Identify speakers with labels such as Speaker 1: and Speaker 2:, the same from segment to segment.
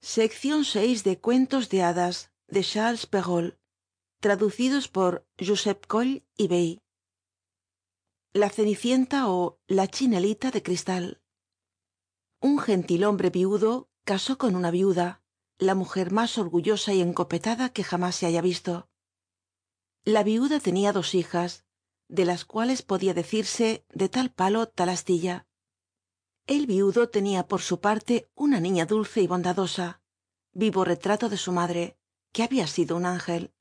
Speaker 1: de cuentos de hadas de charles perrault traducidos por josep coll y bey. La cenicienta ó la chinelita de cristal. Un gentil-hombre viudo casó con una viuda la mujer más orgullosa y encopetada que jamás se haya visto. La viuda tenía dos hijas de las cuales podía decirse de tal palo tal astilla el viudo tenía por su parte una niña dulce y bondadosa vivo retrato de su madre que había sido un ángel.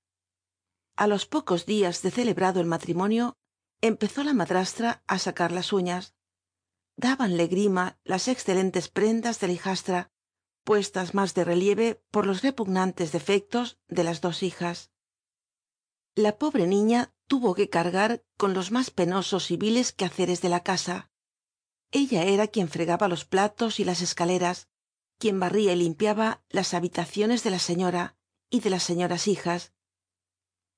Speaker 1: A los pocos días de celebrado el matrimonio empezó la madrastra á sacar las uñas. Dábanle grima las excelentes prendas de la hijastra puestas más de relieve por los repugnantes defectos de las dos hijas. La pobre niña tuvo que cargar con los más penosos y viles quehaceres de la casa ella era quien fregaba los platos y las escaleras quien barría y limpiaba las habitaciones de la señora y de las señoras hijas.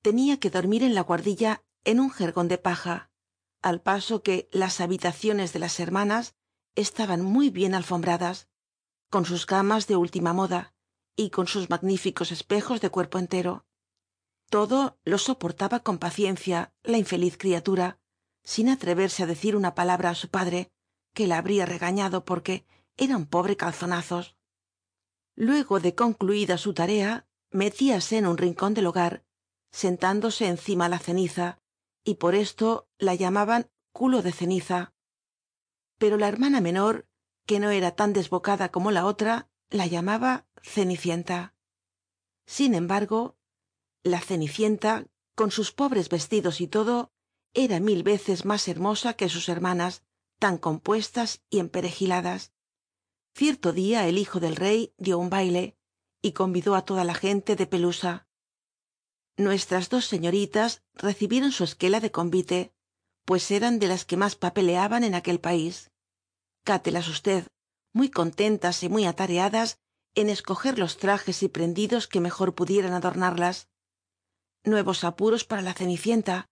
Speaker 1: Tenía que dormir en la guardilla en un jergón de paja al paso que las habitaciones de las hermanas estaban muy bien alfombradas con sus camas de última moda y con sus magníficos espejos de cuerpo entero. Todo lo soportaba con paciencia la infeliz criatura sin atreverse á decir una palabra á su padre que la habría regañado porque era un pobre calzonazos. Luego de concluida su tarea metíase en un rincón del hogar sentándose encima la ceniza y por esto la llamaban culo de ceniza. Pero la hermana menor que no era tan desbocada como la otra la llamaba cenicienta. Sin embargo la cenicienta con sus pobres vestidos y todo era mil veces más hermosa que sus hermanas tan compuestas y emperejiladas. Cierto día el hijo del rey dio un baile y convidó á toda la gente de pelusa. Nuestras dos señoritas recibieron su esquela de convite pues eran de las que más papeleaban en aquel país. Cátelas usted muy contentas y muy atareadas en escoger los trajes y prendidos que mejor pudieran adornarlas. Nuevos apuros para la cenicienta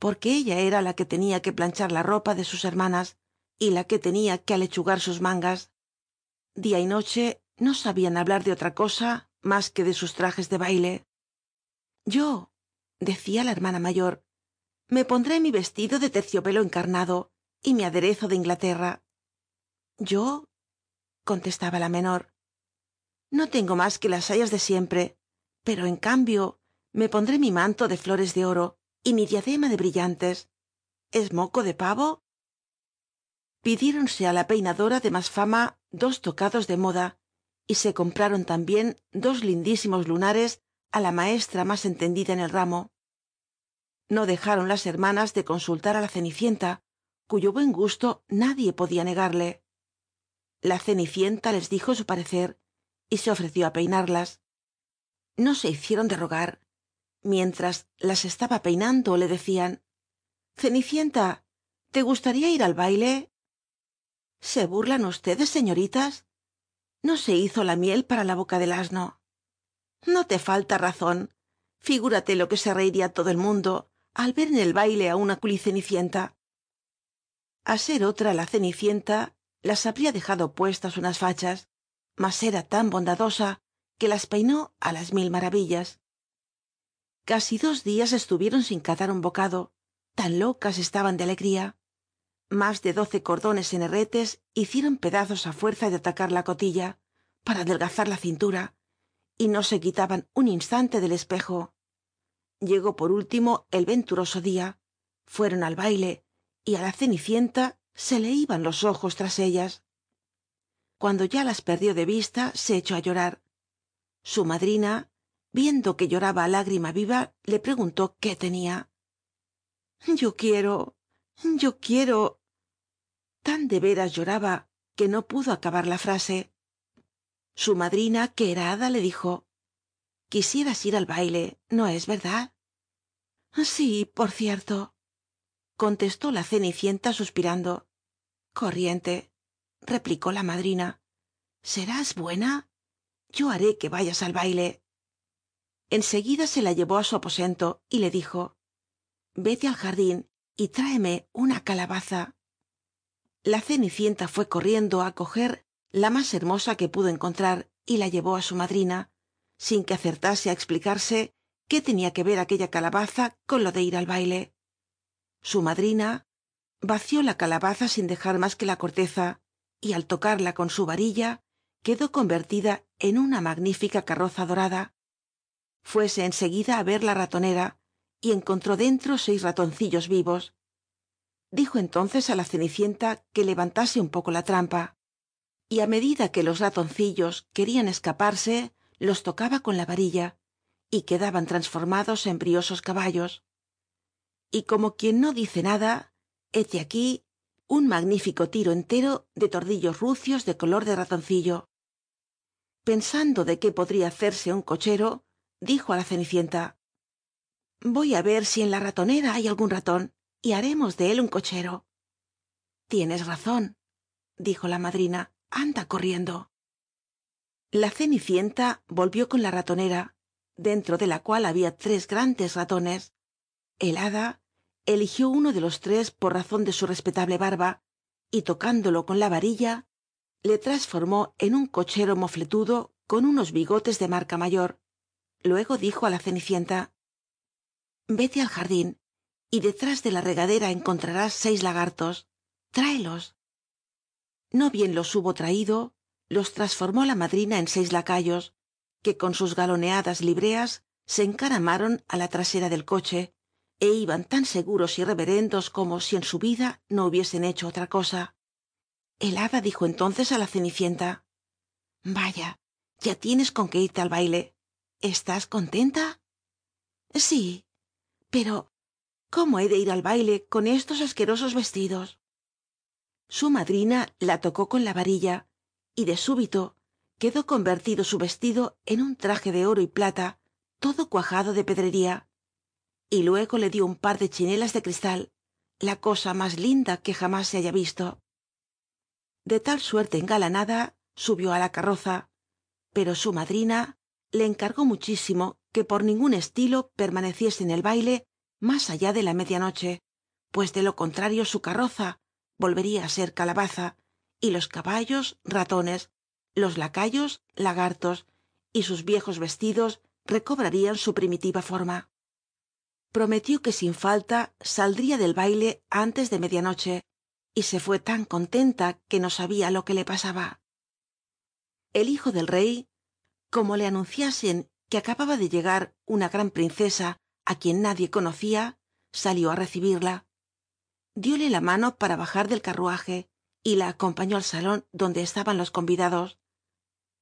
Speaker 1: porque ella era la que tenía que planchar la ropa de sus hermanas y la que tenía que alechugar sus mangas. Día y noche no sabían hablar de otra cosa más que de sus trajes de baile. Yo decía la hermana mayor me pondré mi vestido de terciopelo encarnado y mi aderezo de inglaterra. Yo contestaba la menor no tengo más que las sayas de siempre pero en cambio me pondré mi manto de flores de oro y mi diadema de brillantes. Es moco de pavo pidiéronse á la peinadora de más fama dos tocados de moda y se compraron también dos lindísimos lunares á la maestra más entendida en el ramo. No dejaron las hermanas de consultar á la cenicienta cuyo buen gusto nadie podía negarle. La cenicienta les dijo su parecer y se ofreció á peinarlas. No se hicieron de rogar. Mientras las estaba peinando le decían cenicienta te gustaría ir al baile se burlan ustedes señoritas no se hizo la miel para la boca del asno. No te falta razón. Figúrate lo que se reiría todo el mundo al ver en el baile á una culicenicienta. A ser otra la cenicienta las habría dejado puestas unas fachas mas era tan bondadosa que las peinó á las mil maravillas. Casi dos días estuvieron sin catar un bocado. Tan locas estaban de alegría más de doce cordones en herretes hicieron pedazos á fuerza de atacar la cotilla para adelgazar la cintura y no se quitaban un instante del espejo. Llegó por último el venturoso día fueron al baile y á la cenicienta se le iban los ojos tras ellas. Cuando ya las perdió de vista se echó á llorar. Su madrina viendo que lloraba lágrima viva le preguntó qué tenía. Yo quiero yo quiero tan de veras lloraba que no pudo acabar la frase. Su madrina que era hada le dijo quisieras ir al baile no es verdad sí por cierto contestó la cenicienta suspirando. Corriente replicó la madrina serás buena yo haré que vayas al baile en seguida se la llevó á su aposento y le dijo vete al jardín y tráeme una calabaza la cenicienta fue corriendo á coger la más hermosa que pudo encontrar y la llevó á su madrina sin que acertase á explicarse qué tenía que ver aquella calabaza con lo de ir al baile. Su madrina vació la calabaza sin dejar más que la corteza y al tocarla con su varilla quedó convertida en una magnífica carroza dorada. Fuese en seguida á ver la ratonera y encontró dentro seis ratoncillos vivos dijo entonces á la cenicienta que levantase un poco la trampa y á medida que los ratoncillos querían escaparse los tocaba con la varilla y quedaban transformados en briosos caballos. Y como quien no dice nada hete aquí un magnífico tiro entero de tordillos rucios de color de ratoncillo. Pensando de qué podría hacerse un cochero dijo á la cenicienta voy á ver si en la ratonera hay algún ratón y haremos de él un cochero. Tienes razón dijo la madrina. Anda corriendo. La cenicienta volvió con la ratonera dentro de la cual había tres grandes ratones. El hada eligió uno de los tres por razón de su respetable barba y tocándolo con la varilla le transformó en un cochero mofletudo con unos bigotes de marca mayor. Luego dijo á la cenicienta vete al jardín y detrás de la regadera encontrarás seis lagartos. Tráelos. No bien los hubo traído los transformó la madrina en seis lacayos que con sus galoneadas libreas se encaramaron á la trasera del coche é iban tan seguros y reverendos como si en su vida no hubiesen hecho otra cosa. El hada dijo entonces á la cenicienta vaya ya tienes con qué irte al baile. Estás contenta sí pero cómo he de ir al baile con estos asquerosos vestidos su madrina la tocó con la varilla y de súbito quedó convertido su vestido en un traje de oro y plata todo cuajado de pedrería. Y luego le dio un par de chinelas de cristal la cosa más linda que jamás se haya visto. De tal suerte engalanada subió á la carroza pero su madrina le encargó muchísimo que por ningún estilo permaneciese en el baile más allá de la medianoche pues de lo contrario su carroza volvería á ser calabaza y los caballos ratones los lacayos lagartos y sus viejos vestidos recobrarían su primitiva forma. Prometió que sin falta saldría del baile antes de medianoche y se fue tan contenta que no sabía lo que le pasaba. El hijo del rey como le anunciasen que acababa de llegar una gran princesa á quien nadie conocía salió á recibirla. Dióle la mano para bajar del carruaje y la acompañó al salón donde estaban los convidados.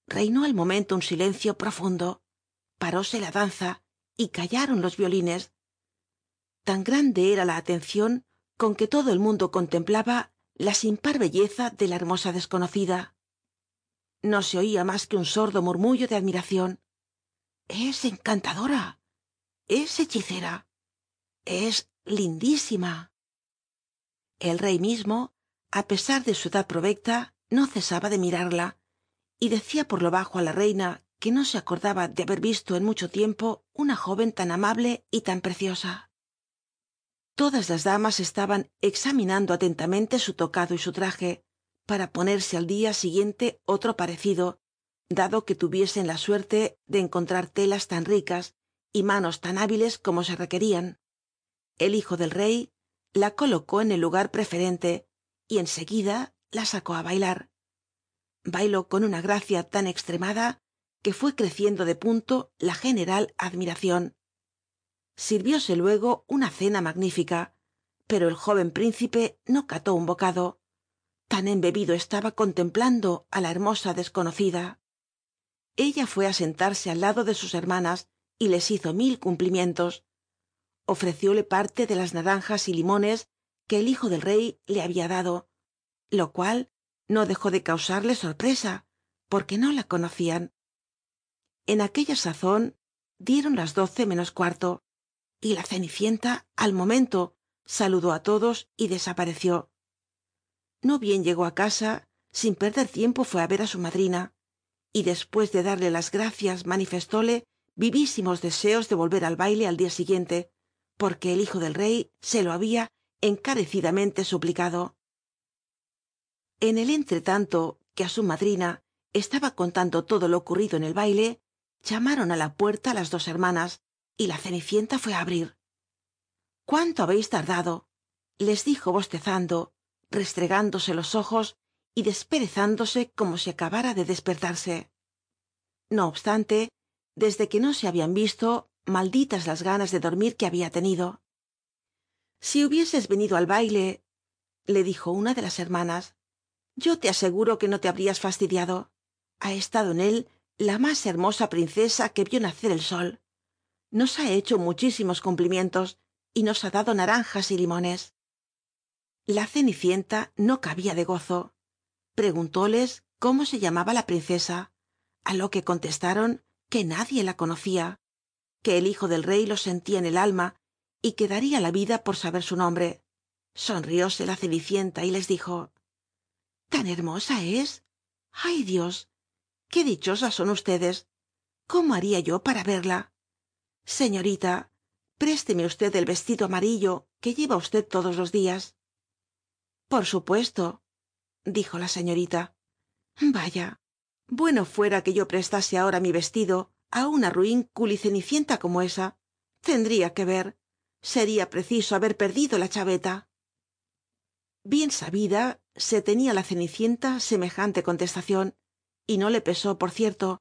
Speaker 1: Reinó al momento un silencio profundo. Paróse la danza y callaron los violines. Tan grande era la atención con que todo el mundo contemplaba la sin par belleza de la hermosa desconocida. No se oía más que un sordo murmullo de admiración. Es encantadora es hechicera. Es lindísima. El rey mismo á pesar de su edad provecta no cesaba de mirarla y decía por lo bajo á la reina que no se acordaba de haber visto en mucho tiempo una joven tan amable y tan preciosa. Todas las damas estaban examinando atentamente su tocado y su traje para ponerse al día siguiente otro parecido dado que tuviesen la suerte de encontrar telas tan ricas y manos tan hábiles como se requerían. El hijo del rey la colocó en el lugar preferente y en seguida la sacó á bailar. Bailó con una gracia tan extremada que fue creciendo de punto la general admiración. Sirvióse luego una cena magnífica pero el joven príncipe no cató un bocado. Tan embebido estaba contemplando á la hermosa desconocida. Ella fue á sentarse al lado de sus hermanas y les hizo mil cumplimientos. Ofrecióle parte de las naranjas y limones que el hijo del rey le había dado lo cual no dejó de causarle sorpresa porque no la conocían. En aquella sazón dieron las doce menos cuarto y la cenicienta al momento saludó á todos y desapareció. No bien llegó á casa sin perder tiempo fue á ver á su madrina y después de darle las gracias manifestóle vivísimos deseos de volver al baile al día siguiente porque el hijo del rey se lo había encarecidamente suplicado. En el entretanto que á su madrina estaba contando todo lo ocurrido en el baile llamaron á la puerta las dos hermanas y la cenicienta fue á abrir. Cuánto habéis tardado les dijo bostezando restregándose los ojos y desperezándose como si acabara de despertarse. No obstante desde que no se habían visto malditas las ganas de dormir que había tenido. Si hubieses venido al baile le dijo una de las hermanas yo te aseguro que no te habrías fastidiado. Ha estado en él la más hermosa princesa que vio nacer el sol. Nos ha hecho muchísimos cumplimientos y nos ha dado naranjas y limones. La cenicienta no cabía de gozo. Preguntóles cómo se llamaba la princesa. A lo que contestaron que nadie la conocía que el hijo del rey lo sentía en el alma y que daría la vida por saber su nombre. Sonrióse la cenicienta y les dijo tan hermosa es. Ay dios qué dichosas son ustedes. Cómo haría yo para verla señorita présteme usted el vestido amarillo que lleva usted todos los días por supuesto dijo la señorita. Vaya bueno fuera que yo prestase ahora mi vestido á una ruin culicenicienta como esa tendría que ver. Sería preciso haber perdido la chaveta. Bien sabida se tenía la cenicienta semejante contestación y no le pesó por cierto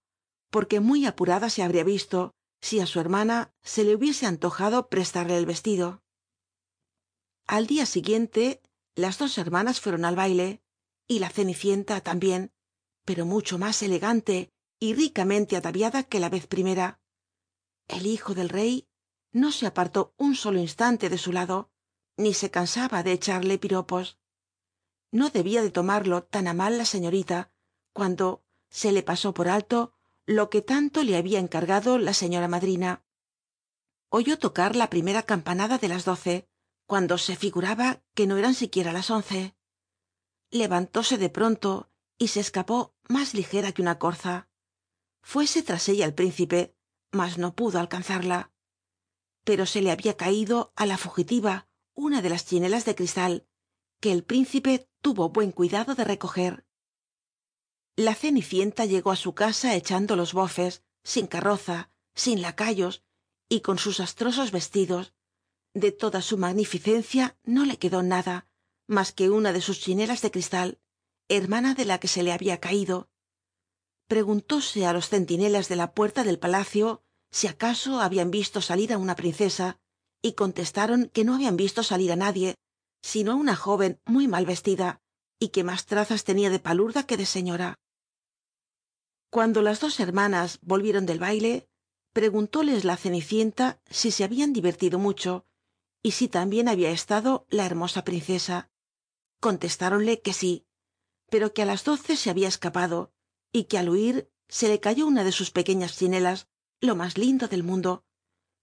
Speaker 1: porque muy apurada se habría visto si á su hermana se le hubiese antojado prestarle el vestido. Al día siguiente las dos hermanas fueron al baile y la cenicienta también pero mucho más elegante y ricamente ataviada que la vez primera. El hijo del rey no se apartó un solo instante de su lado ni se cansaba de echarle piropos. No debía de tomarlo tan á mal la señorita cuando se le pasó por alto lo que tanto le había encargado la señora madrina. Oyó tocar la primera campanada de las doce cuando se figuraba que no eran siquiera las once. Levantóse de pronto y se escapó más ligera que una corza. Fuese tras ella el príncipe mas no pudo alcanzarla. Pero se le había caído á la fugitiva una de las chinelas de cristal que el príncipe tuvo buen cuidado de recoger. La cenicienta llegó á su casa echando los bofes sin carroza sin lacayos y con sus astrosos vestidos. De toda su magnificencia no le quedó nada más que una de sus chinelas de cristal hermana de la que se le había caído preguntóse á los centinelas de la puerta del palacio si acaso habían visto salir á una princesa y contestaron que no habían visto salir á nadie sino á una joven muy mal vestida y que más trazas tenía de palurda que de señora. Cuando las dos hermanas volvieron del baile preguntóles la cenicienta si se habían divertido mucho y si también había estado la hermosa princesa. Contestáronle que sí pero que á las doce se había escapado y que al huir se le cayó una de sus pequeñas chinelas lo más lindo del mundo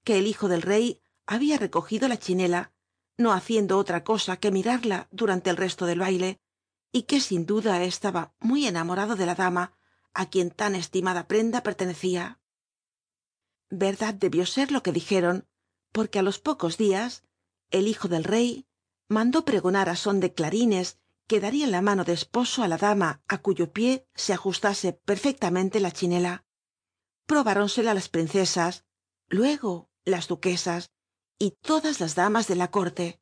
Speaker 1: que el hijo del rey había recogido la chinela no haciendo otra cosa que mirarla durante el resto del baile y que sin duda estaba muy enamorado de la dama á quien tan estimada prenda pertenecía. Verdad debió ser lo que dijeron porque á los pocos días el hijo del rey mandó pregonar á son de clarines que darían la mano de esposo á la dama á cuyo pie se ajustase perfectamente la chinela. Probáronsela las princesas luego las duquesas y todas las damas de la corte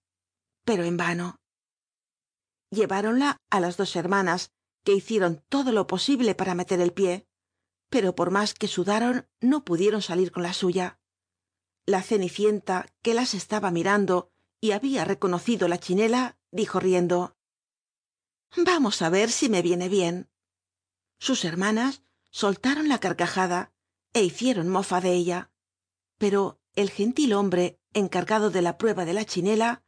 Speaker 1: pero en vano. Lleváronla á las dos hermanas que hicieron todo lo posible para meter el pie pero por más que sudaron no pudieron salir con la suya. La cenicienta que las estaba mirando y había reconocido la chinela dijo riendo vamos á ver si me viene bien. Sus hermanas soltaron la carcajada é hicieron mofa de ella. Pero el gentil hombre encargado de la prueba de la chinela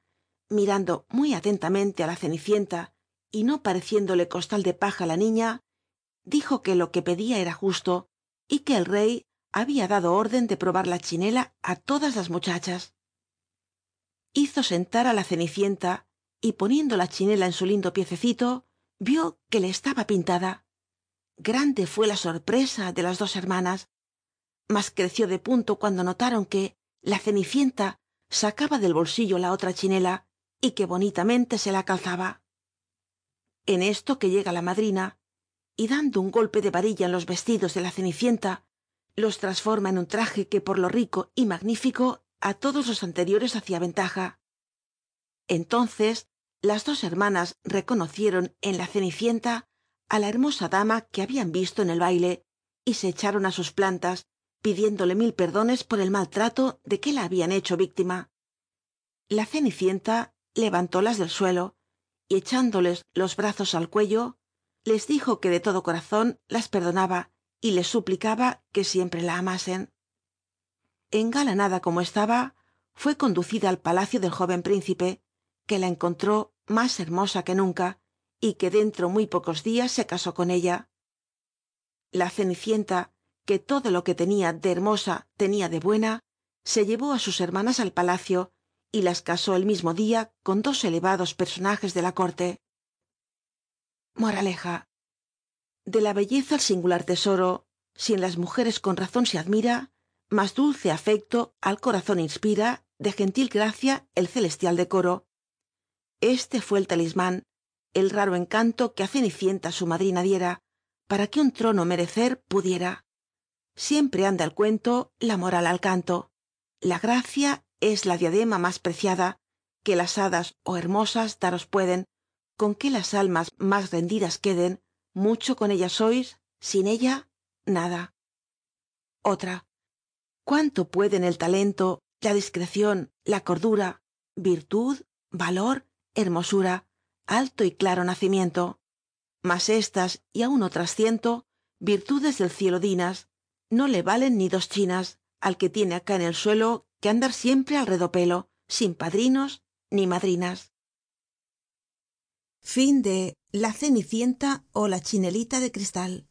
Speaker 1: mirando muy atentamente á la cenicienta y no pareciéndole costal de paja la niña dijo que lo que pedía era justo y que el rey había dado orden de probar la chinela á todas las muchachas. Hizo sentar á la cenicienta y poniendo la chinela en su lindo piececito vio que le estaba pintada. Grande fue la sorpresa de las dos hermanas. Mas creció de punto cuando notaron que la cenicienta sacaba del bolsillo la otra chinela y que bonitamente se la calzaba. En esto que llega la madrina y dando un golpe de varilla en los vestidos de la cenicienta los transforma en un traje que por lo rico y magnífico á todos los anteriores hacía ventaja. Entonces las dos hermanas reconocieron en la cenicienta á la hermosa dama que habían visto en el baile y se echaron á sus plantas pidiéndole mil perdones por el mal trato de que la habían hecho víctima. La cenicienta levantólas del suelo y echándoles los brazos al cuello les dijo que de todo corazón las perdonaba y les suplicaba que siempre la amasen. Engalanada como estaba fue conducida al palacio del joven príncipe que la encontró más hermosa que nunca y que dentro muy pocos días se casó con ella. La cenicienta que todo lo que tenía de hermosa tenía de buena se llevó á sus hermanas al palacio y las casó el mismo día con dos elevados personajes de la corte. Moraleja. De la belleza el singular tesoro si en las mujeres con razón se admira más dulce afecto al corazón inspira de gentil gracia el celestial decoro este fue el talismán el raro encanto que á cenicienta su madrina diera para que un trono merecer pudiera. Siempre anda el cuento la moral al canto. La gracia es la diadema más preciada que las hadas ó hermosas daros pueden con que las almas más rendidas queden mucho con ella sois sin ella nada. Otra. Cuánto pueden el talento la discreción la cordura virtud valor hermosura alto y claro nacimiento. Mas estas y aun otras ciento virtudes del cielo dinas no le valen ni dos chinas al que tiene acá en el suelo que andar siempre al redopelo sin padrinos ni madrinas.
Speaker 2: La cenicienta ó la chinelita de cristal